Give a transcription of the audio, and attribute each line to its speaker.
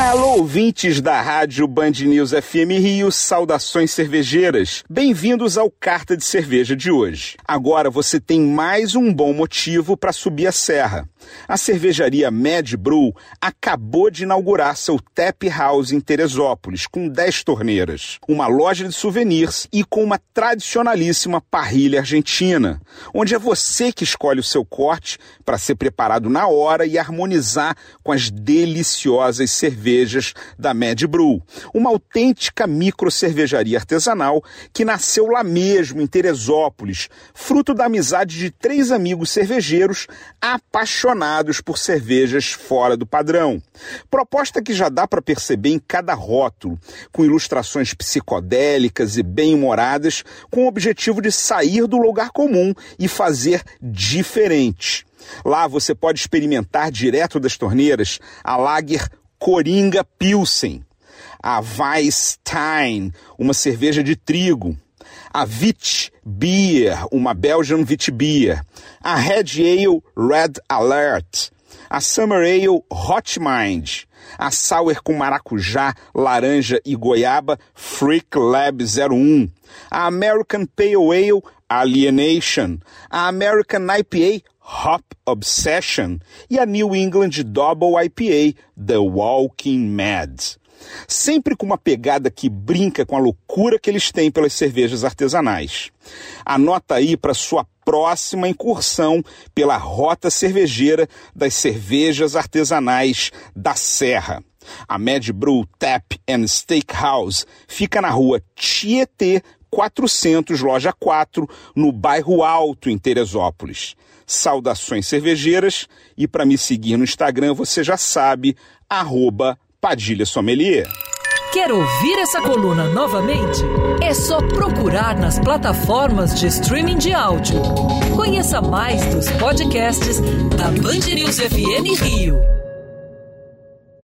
Speaker 1: Alô, ouvintes da rádio Band News FM Rio, saudações cervejeiras. Bem-vindos ao Carta de Cerveja de hoje. Agora você tem mais um bom motivo para subir a serra. A cervejaria Mad Brew acabou de inaugurar seu Tap House em Teresópolis, com 10 torneiras, uma loja de souvenirs e com uma tradicionalíssima parrilha argentina, onde é você que escolhe o seu corte para ser preparado na hora e harmonizar com as deliciosas cervejas da Mad Brew, uma autêntica micro cervejaria artesanal que nasceu lá mesmo em Teresópolis, fruto da amizade de três amigos cervejeiros apaixonados por cervejas fora do padrão. Proposta que já dá para perceber em cada rótulo, com ilustrações psicodélicas e bem-humoradas, com o objetivo de sair do lugar comum e fazer diferente. Lá você pode experimentar direto das torneiras a Lager Coringa Pilsen, a Weisstein, uma cerveja de trigo, a Wit Beer, uma Belgian Wit Beer, a Red Ale Red Alert, a Summer Ale Hot Mind, a Sour com maracujá, laranja e goiaba Freak Lab 01, a American Pale Ale Alienation, a American IPA Hop Obsession e a New England Double IPA The Walking Mad sempre com uma pegada que brinca com a loucura que eles têm pelas cervejas artesanais. Anota aí para sua próxima incursão pela rota cervejeira das cervejas artesanais da Serra. A Mad Brew Tap and Steakhouse fica na rua Tietê 400, loja 4, no bairro Alto, em Teresópolis. Saudações cervejeiras e para me seguir no Instagram você já sabe, arroba Padilha Sommelier.
Speaker 2: Quer ouvir essa coluna novamente? É só procurar nas plataformas de streaming de áudio. Conheça mais dos podcasts da Band News FM Rio.